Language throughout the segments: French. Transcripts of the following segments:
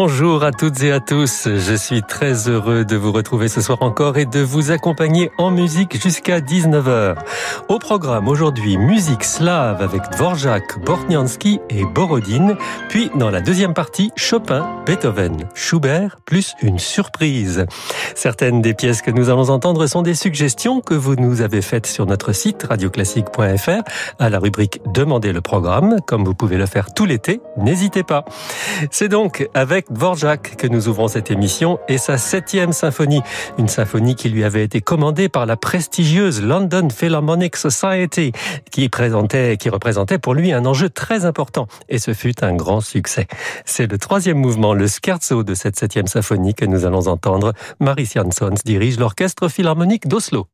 Bonjour à toutes et à tous, je suis très heureux de vous retrouver ce soir encore et de vous accompagner en musique jusqu'à 19h. Au programme aujourd'hui, musique slave avec Dvorak, Bortniansky et Borodine, puis dans la deuxième partie, Chopin, Beethoven, Schubert, plus une surprise. Certaines des pièces que nous allons entendre sont des suggestions que vous nous avez faites sur notre site radioclassique.fr à la rubrique Demandez le programme, comme vous pouvez le faire tout l'été, n'hésitez pas. C'est donc avec Dvorak que nous ouvrons cette émission et sa septième symphonie, une symphonie qui lui avait été commandée par la prestigieuse London Philharmonic Society, qui présentait, qui représentait pour lui un enjeu très important, et ce fut un grand succès. C'est le troisième mouvement, le scherzo de cette septième symphonie que nous allons entendre. Maris Jansons dirige l'orchestre philharmonique d'Oslo.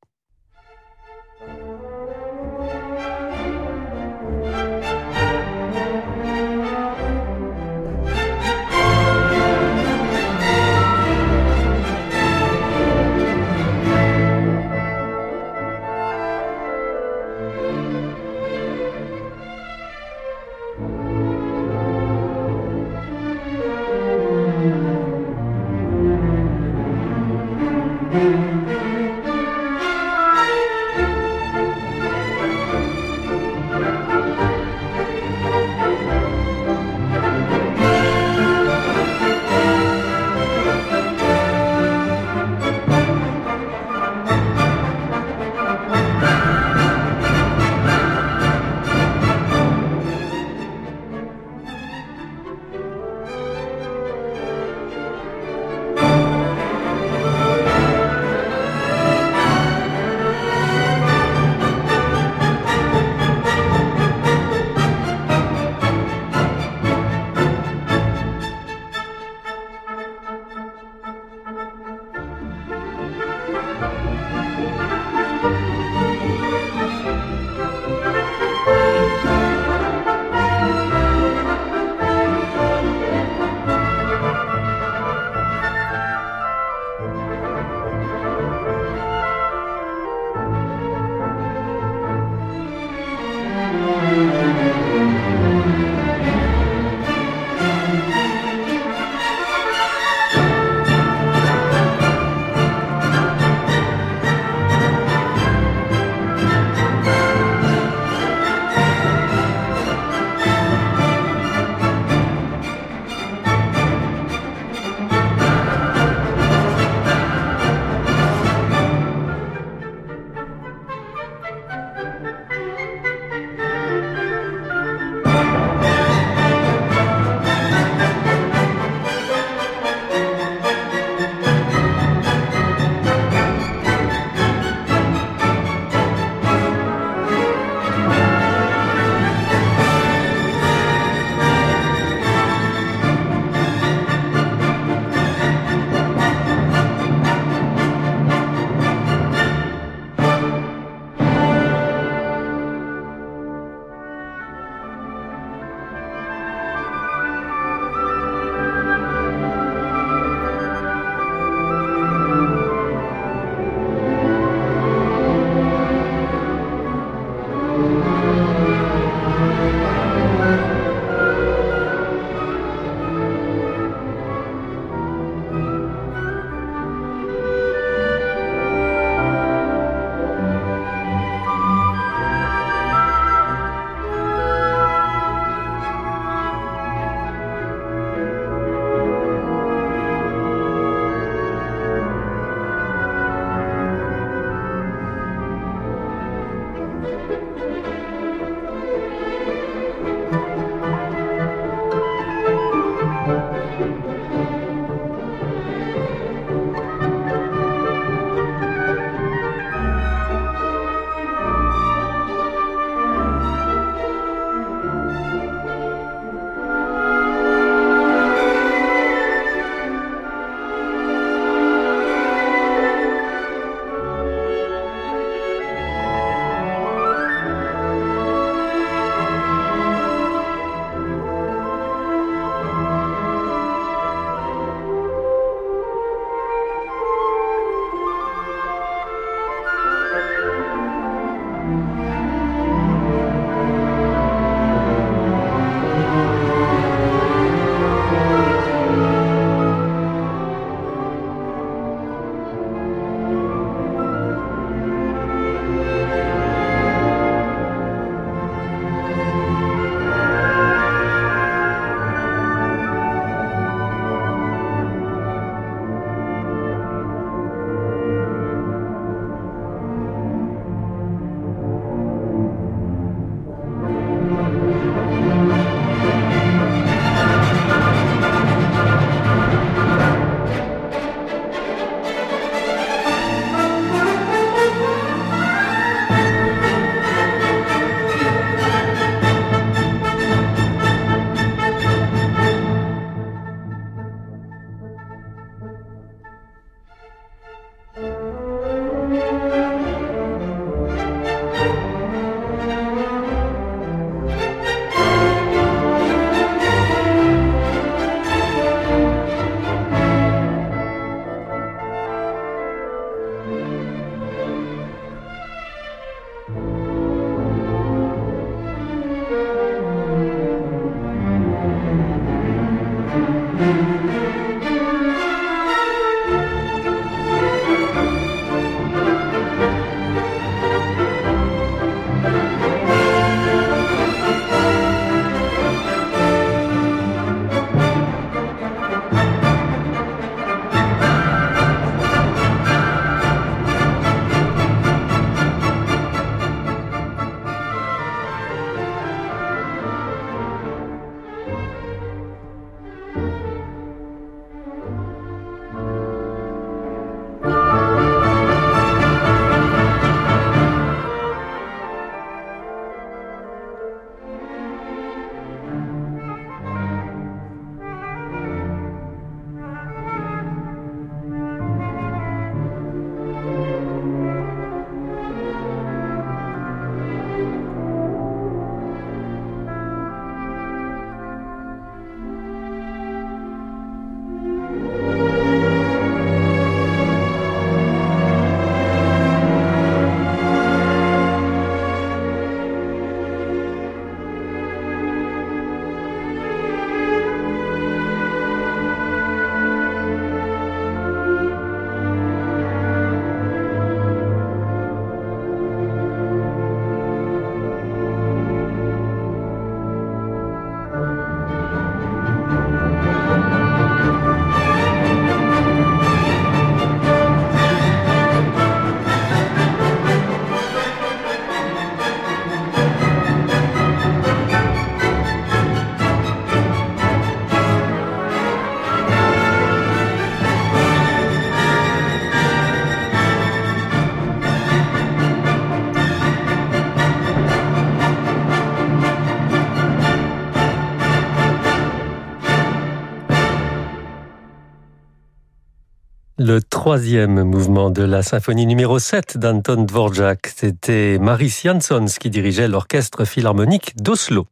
Troisième mouvement de la symphonie numéro 7 d'Anton Dvorak, c'était Maris Jansons qui dirigeait l'orchestre philharmonique d'Oslo.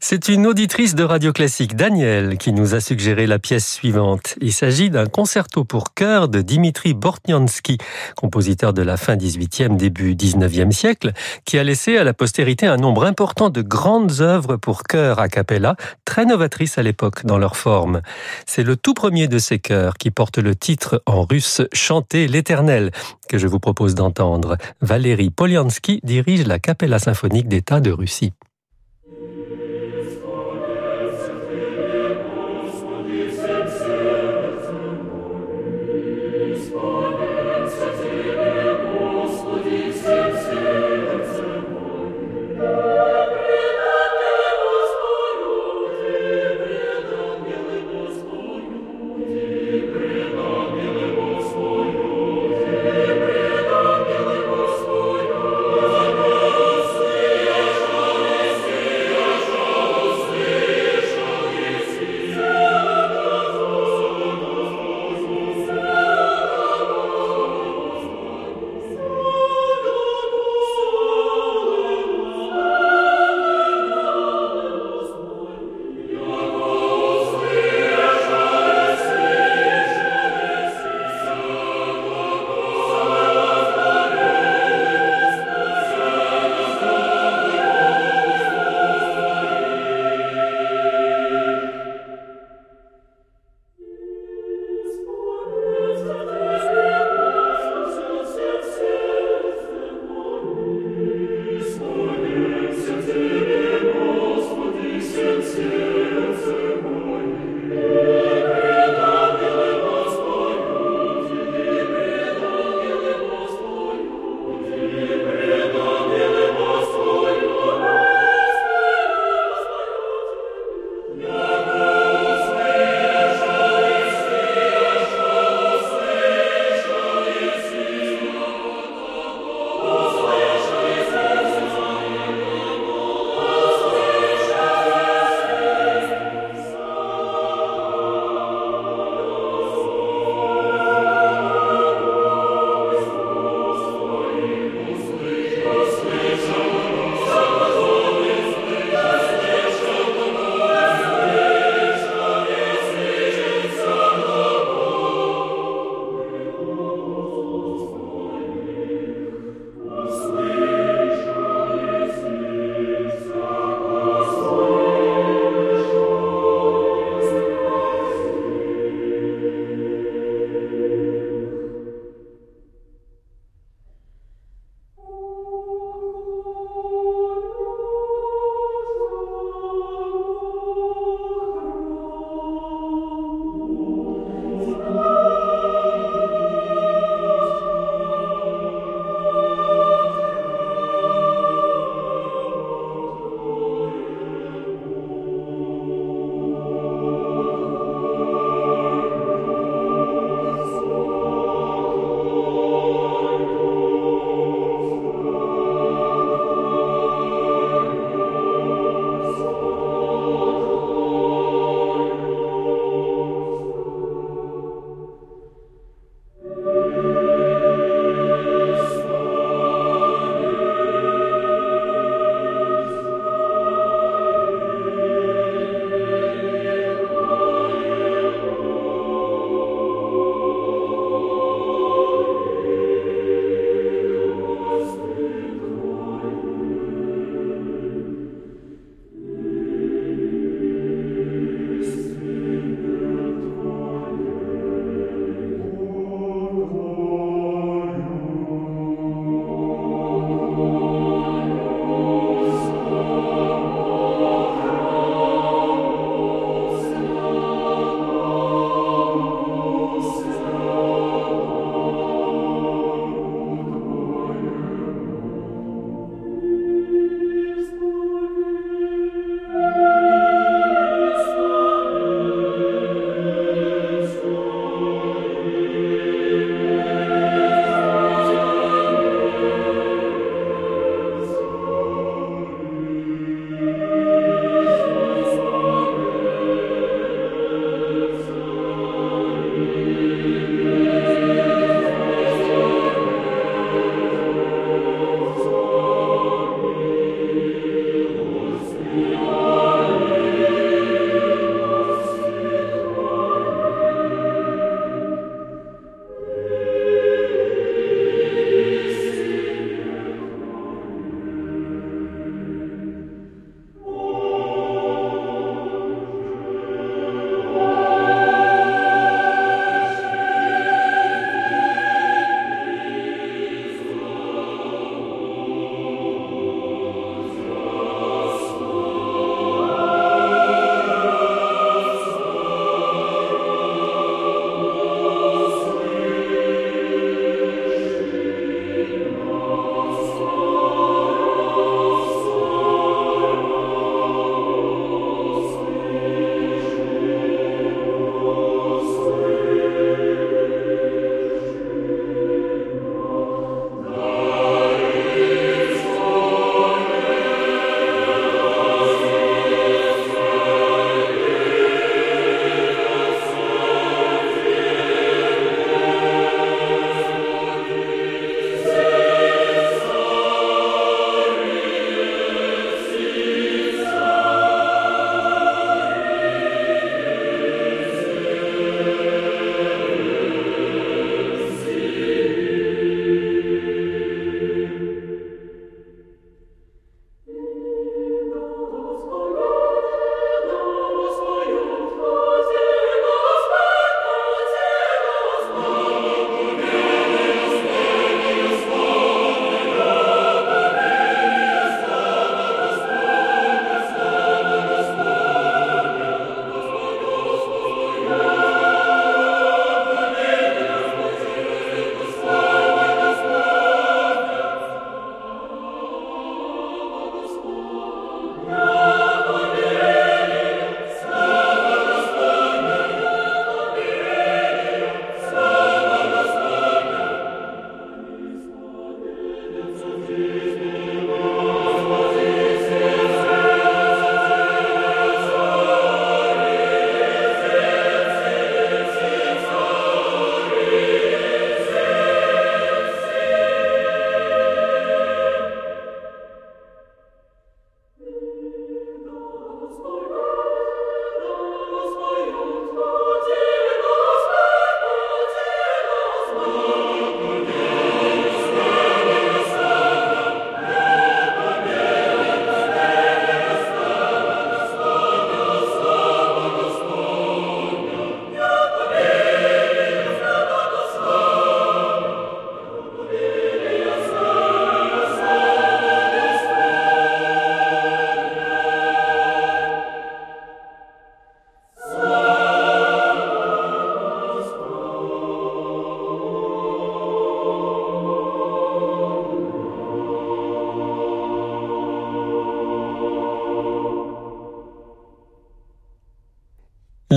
C'est une auditrice de Radio Classique, Danielle, qui nous a suggéré la pièce suivante. Il s'agit d'un concerto pour chœur de Dimitri Bortniansky, compositeur de la fin 18e, début 19e siècle, qui a laissé à la postérité un nombre important de grandes œuvres pour chœur a cappella, très novatrices à l'époque dans leur forme. C'est le tout premier de ces chœurs qui porte le titre en russe Chanter l'éternel, que je vous propose d'entendre. Valérie Poliansky dirige la Capella symphonique d'État de Russie.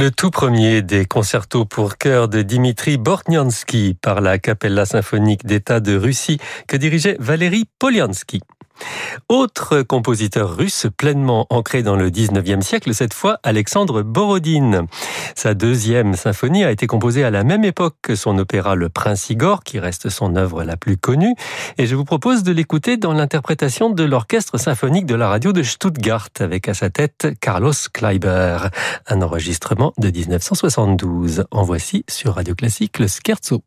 Le tout premier des concertos pour chœur de Dimitri Bortniansky par la Capella symphonique d'État de Russie que dirigeait Valérie Poliansky. Autre compositeur russe pleinement ancré dans le 19e siècle, cette fois Alexandre Borodine. Sa deuxième symphonie a été composée à la même époque que son opéra Le Prince Igor, qui reste son œuvre la plus connue, et je vous propose de l'écouter dans l'interprétation de l'orchestre symphonique de la radio de Stuttgart, avec à sa tête Carlos Kleiber, un enregistrement de 1972. En voici sur Radio Classique le Scherzo.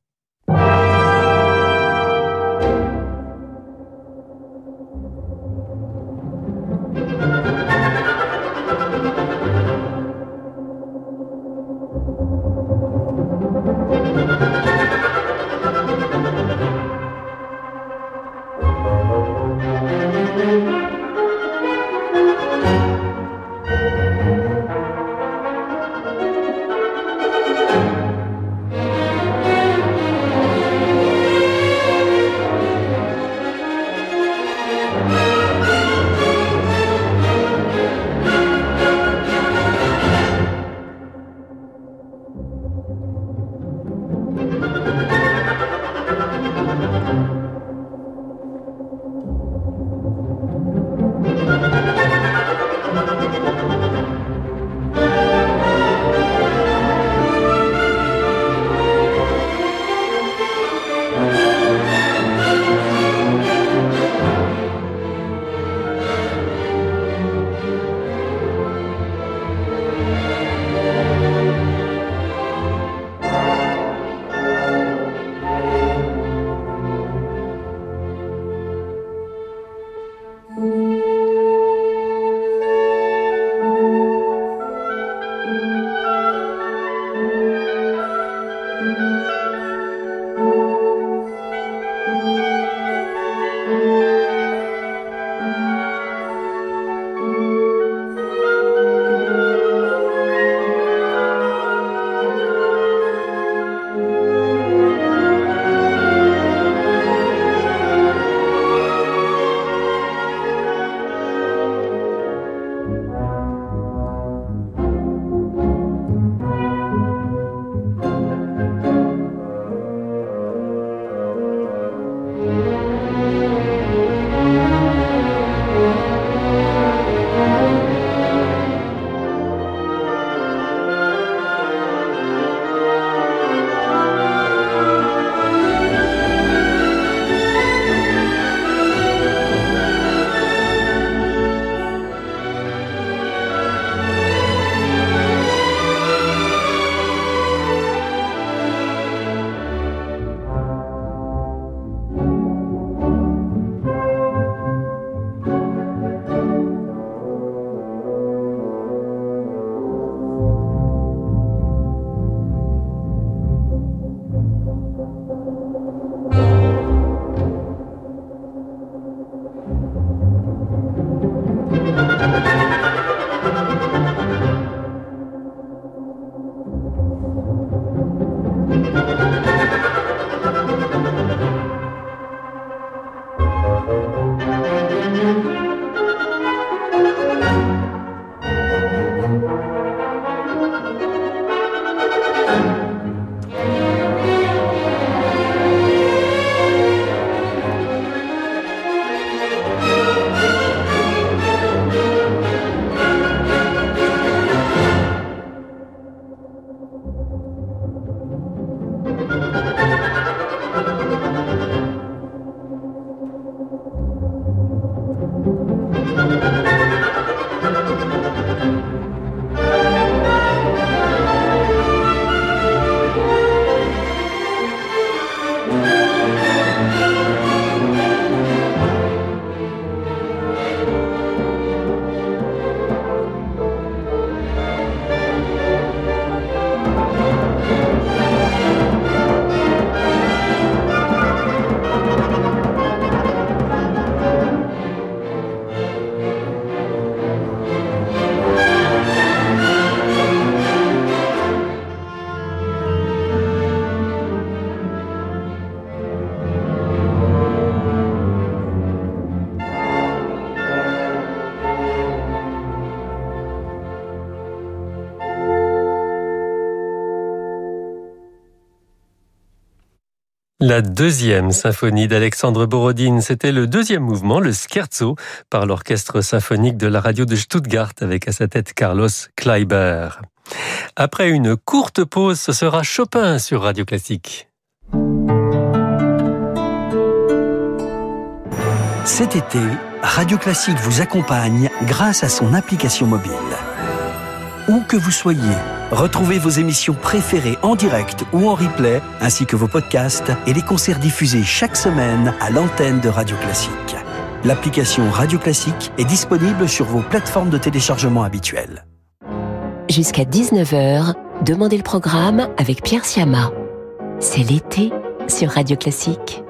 La deuxième symphonie d'Alexandre Borodine, c'était le deuxième mouvement, le scherzo, par l'orchestre symphonique de la radio de Stuttgart avec à sa tête Carlos Kleiber. Après une courte pause, ce sera Chopin sur Radio Classique. Cet été, Radio Classique vous accompagne grâce à son application mobile. Où que vous soyez, retrouvez vos émissions préférées en direct ou en replay, ainsi que vos podcasts et les concerts diffusés chaque semaine à l'antenne de Radio Classique. L'application Radio Classique est disponible sur vos plateformes de téléchargement habituelles. Jusqu'à 19h, Demandez le programme avec Pierre Siama. C'est l'été sur Radio Classique.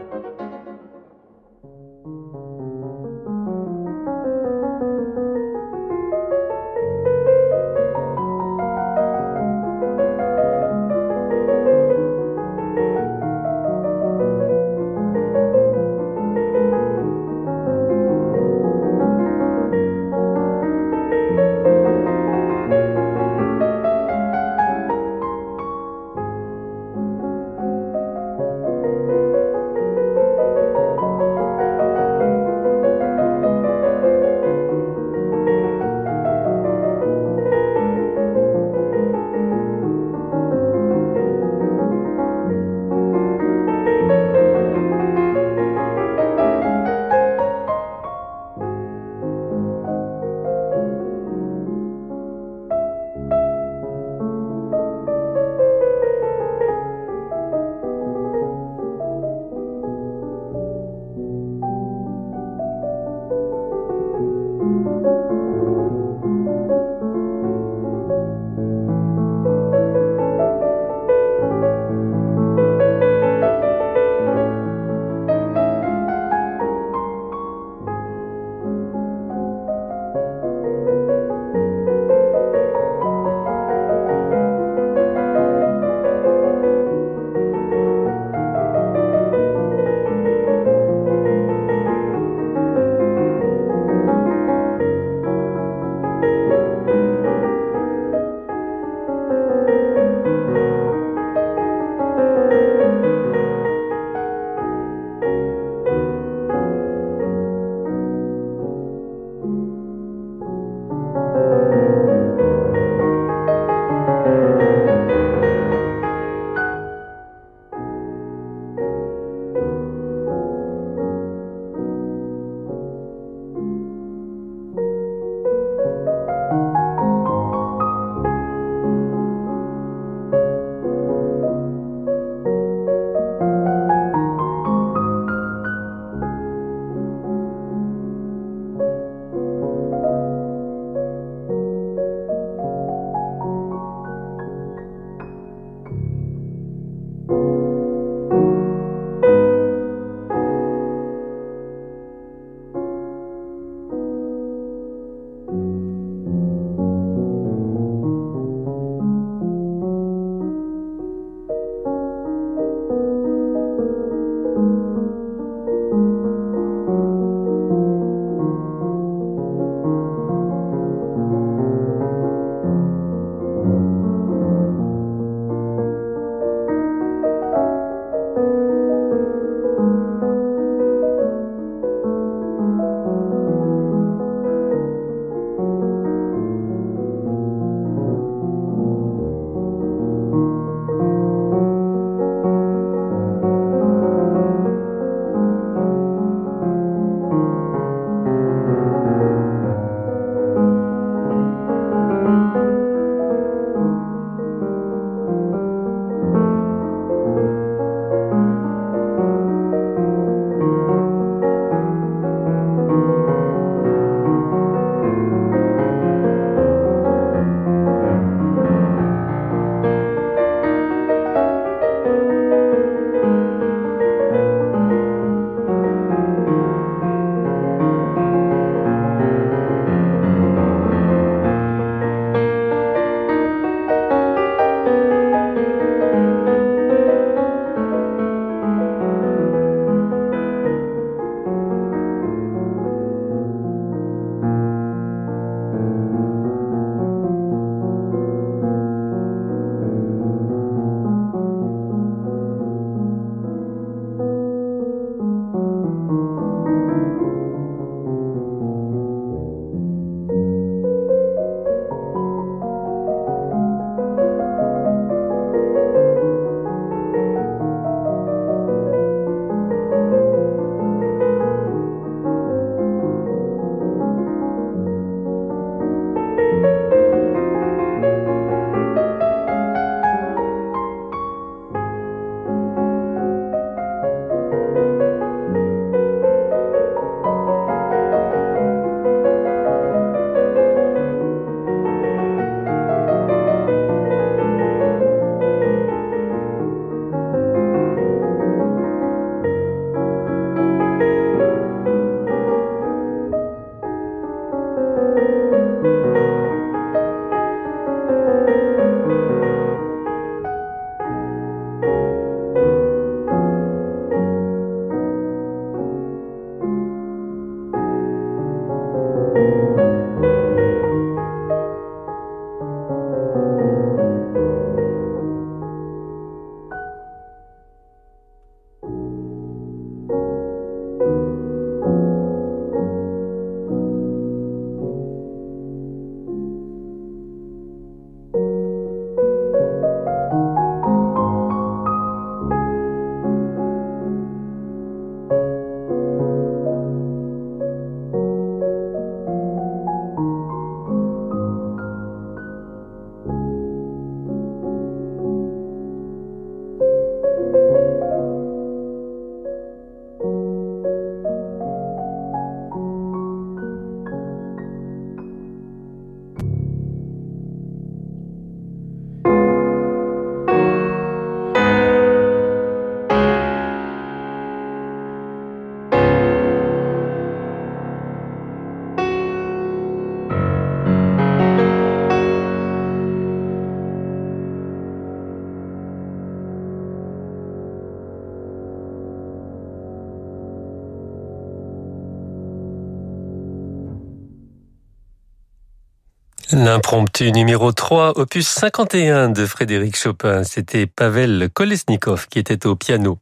L'impromptu numéro 3, opus 51 de Frédéric Chopin. C'était Pavel Kolesnikov qui était au piano.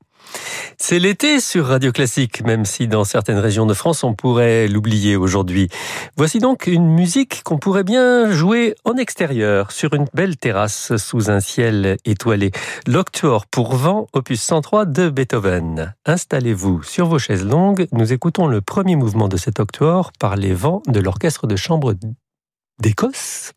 C'est l'été sur Radio Classique, même si dans certaines régions de France on pourrait l'oublier aujourd'hui. Voici donc une musique qu'on pourrait bien jouer en extérieur, sur une belle terrasse sous un ciel étoilé. L'Octuor pour vent, opus 103 de Beethoven. Installez-vous sur vos chaises longues, nous écoutons le premier mouvement de cet Octuor par les vents de l'orchestre de chambre d'Écosse.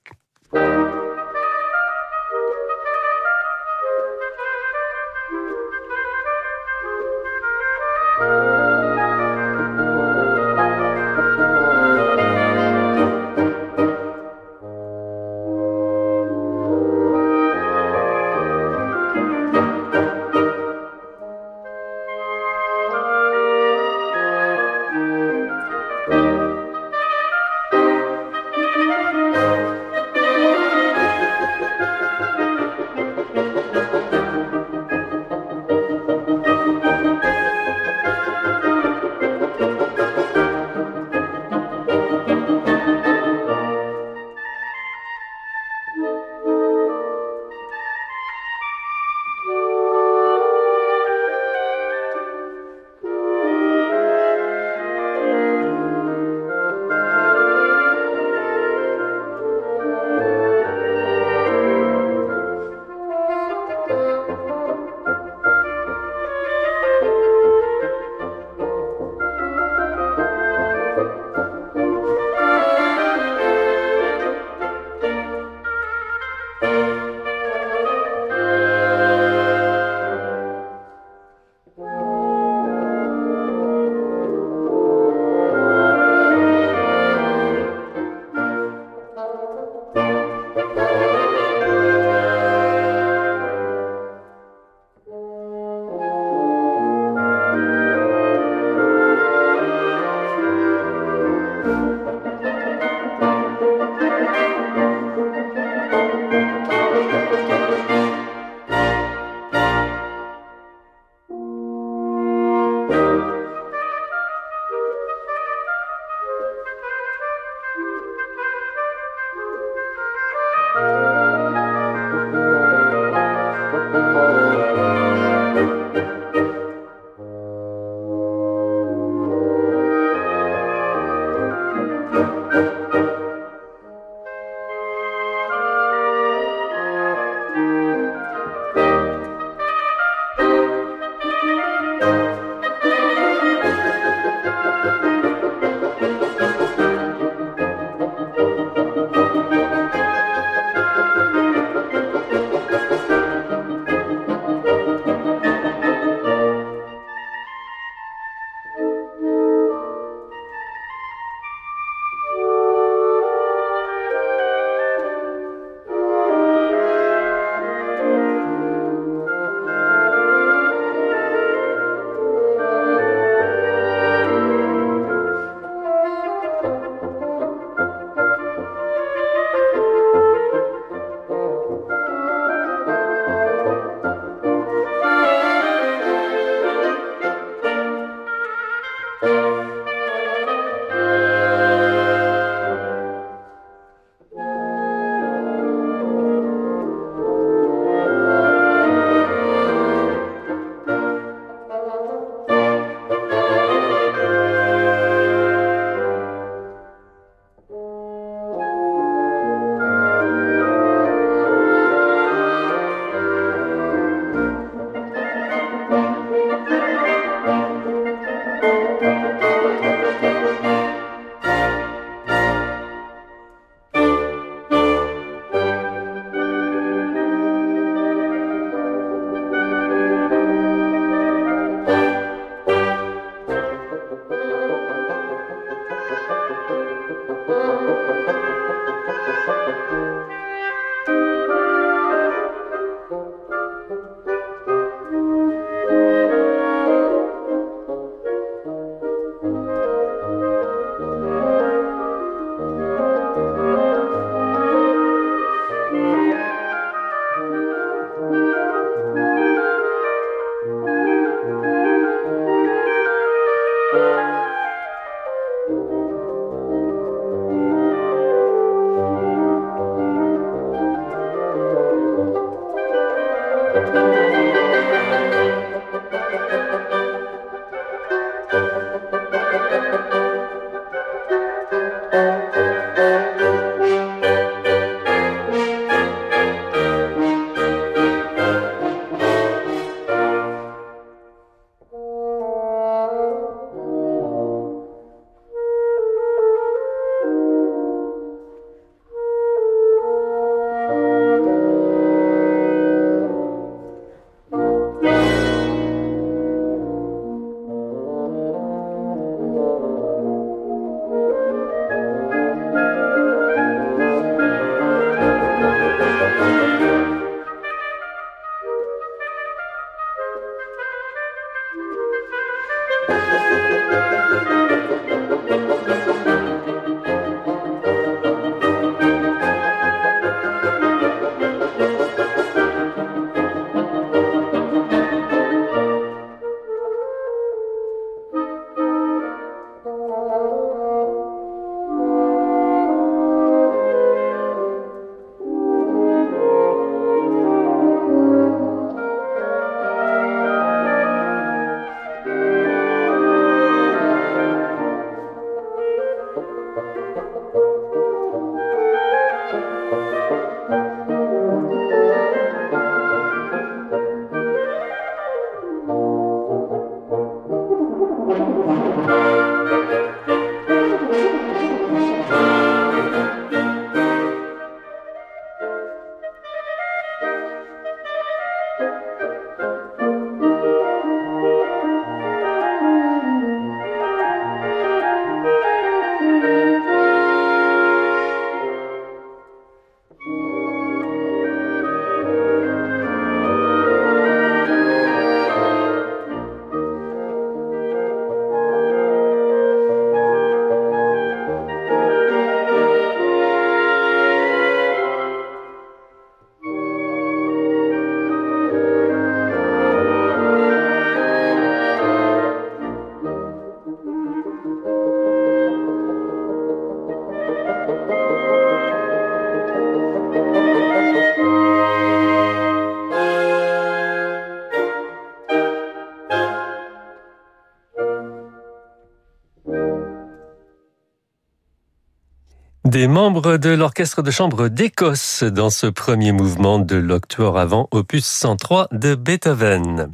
Des membres de l'orchestre de chambre d'Écosse dans ce premier mouvement de l'octuor avant opus 103 de Beethoven.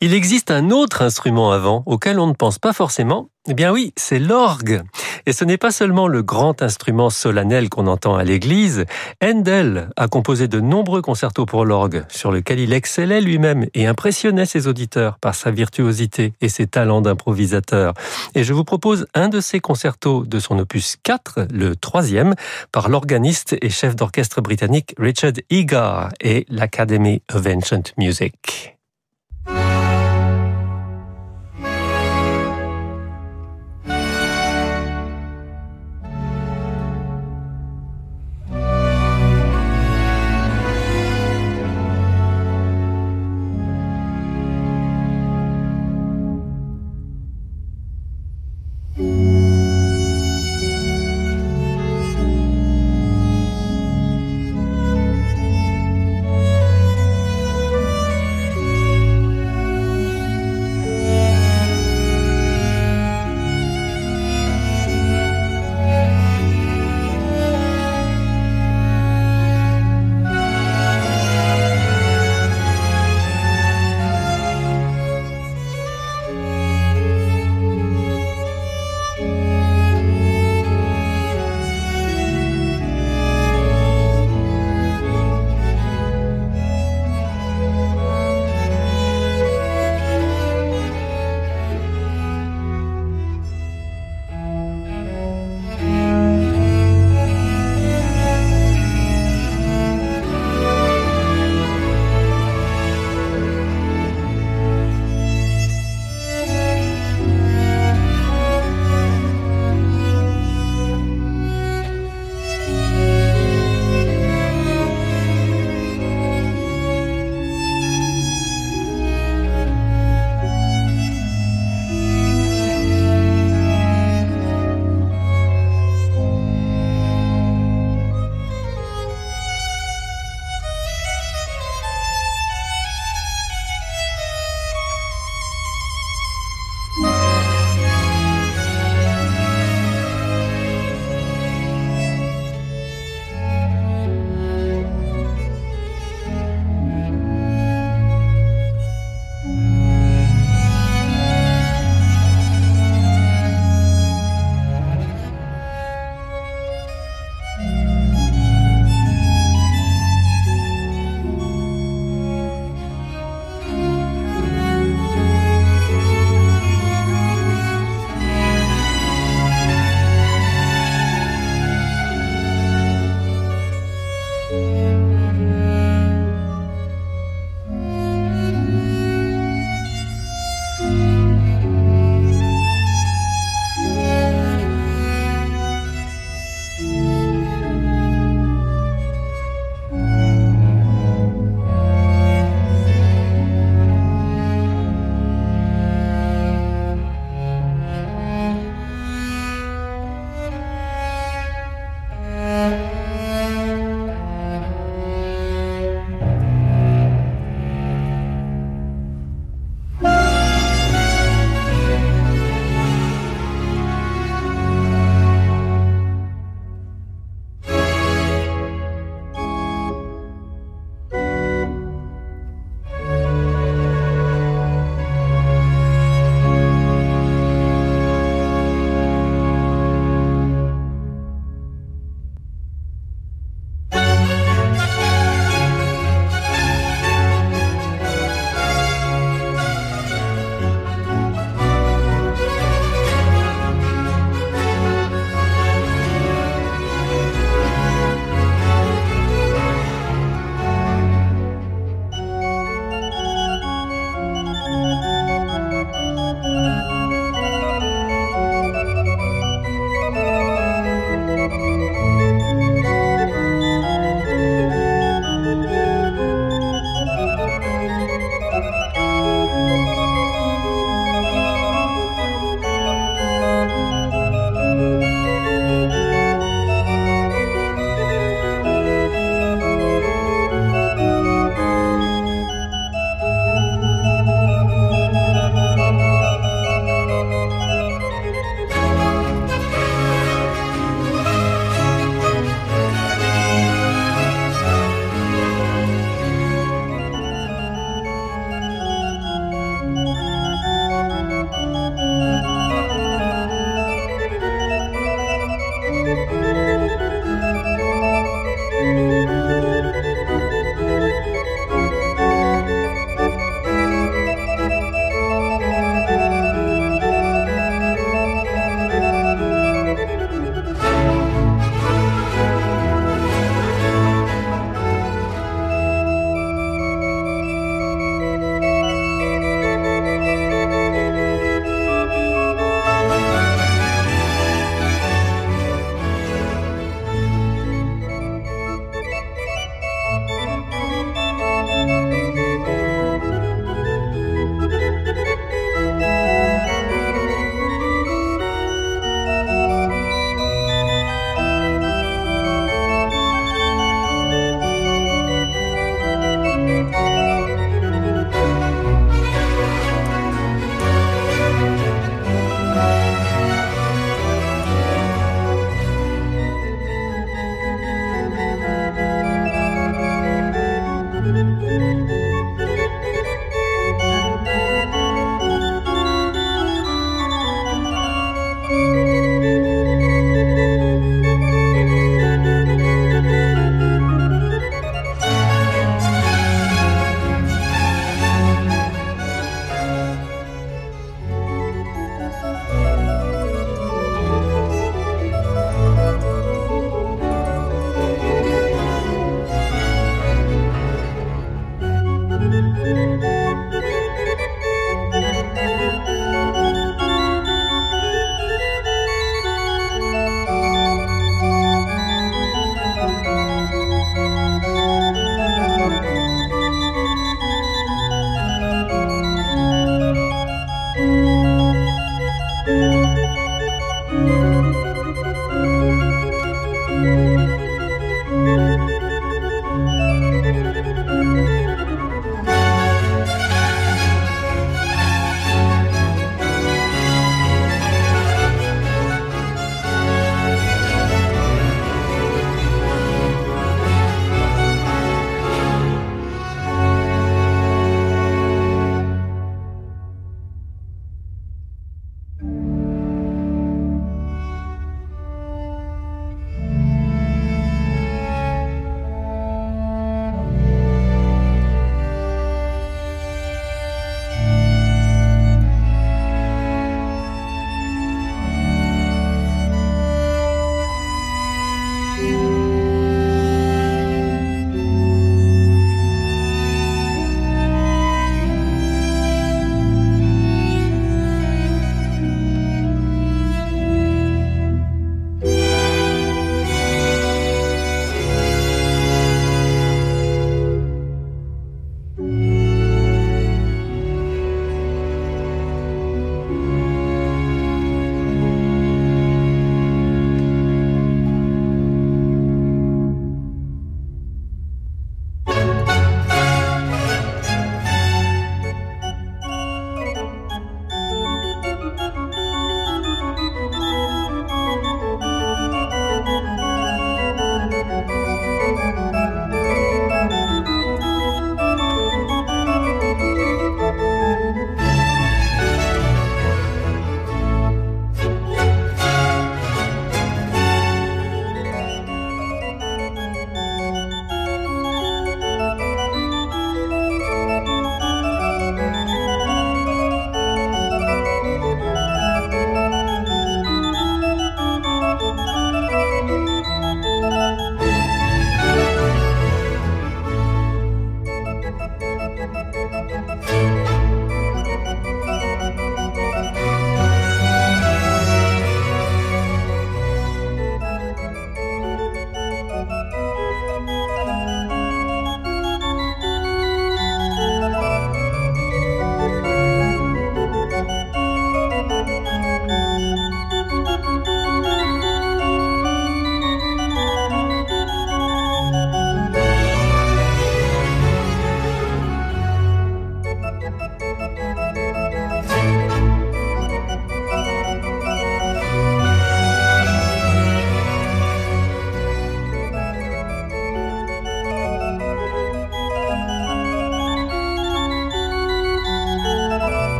Il existe un autre instrument avant auquel on ne pense pas forcément. Eh bien oui, c'est l'orgue. Et ce n'est pas seulement le grand instrument solennel qu'on entend à l'église. Handel a composé de nombreux concertos pour l'orgue, sur lequel il excellait lui-même et impressionnait ses auditeurs par sa virtuosité et ses talents d'improvisateur. Et je vous propose un de ces concertos de son opus 4, le troisième, par l'organiste et chef d'orchestre britannique Richard Egar et l'Academy of Ancient Music.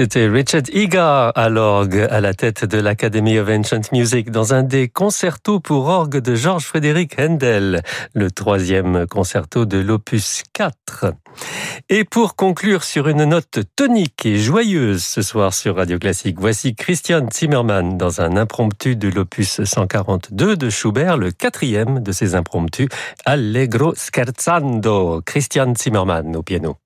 C'était Richard Egar à l'orgue à la tête de l'Academy of Ancient Music dans un des concertos pour orgue de Georges Frédéric Handel, le troisième concerto de l'opus 4. Et pour conclure sur une note tonique et joyeuse ce soir sur Radio Classique, voici Christian Zimmermann dans un impromptu de l'opus 142 de Schubert, le quatrième de ses impromptus, Allegro scherzando. Christian Zimmermann au piano.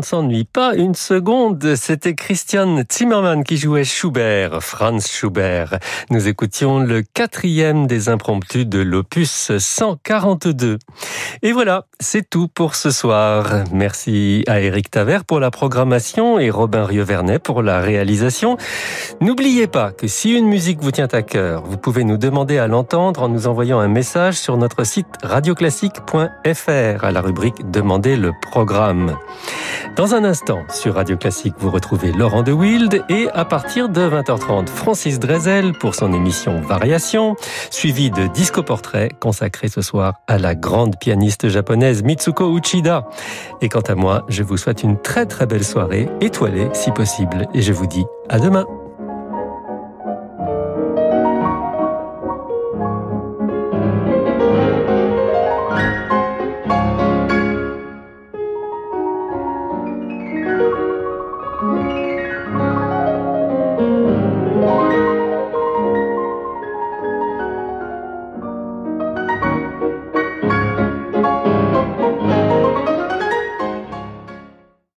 Ne s'ennuie pas une seconde. C'était Christian Zimmermann qui jouait Schubert, Franz Schubert. Nous écoutions le quatrième des impromptus de l'opus 142. Et voilà, c'est tout pour ce soir. Merci à Eric Taver pour la programmation et Robin Rieuvernet pour la réalisation. N'oubliez pas que si une musique vous tient à cœur, vous pouvez nous demander à l'entendre en nous envoyant un message sur notre site radioclassique.fr à la rubrique Demandez le programme. Dans un instant, sur Radio Classique, vous retrouvez Laurent de Wild et à partir de 20h30, Francis Drezel pour son émission Variation, suivi de Disco Portrait consacré ce soir à la grande pianiste japonaise Mitsuko Uchida. Et quant à moi, je vous souhaite une très très belle soirée, étoilée si possible, et je vous dis à demain.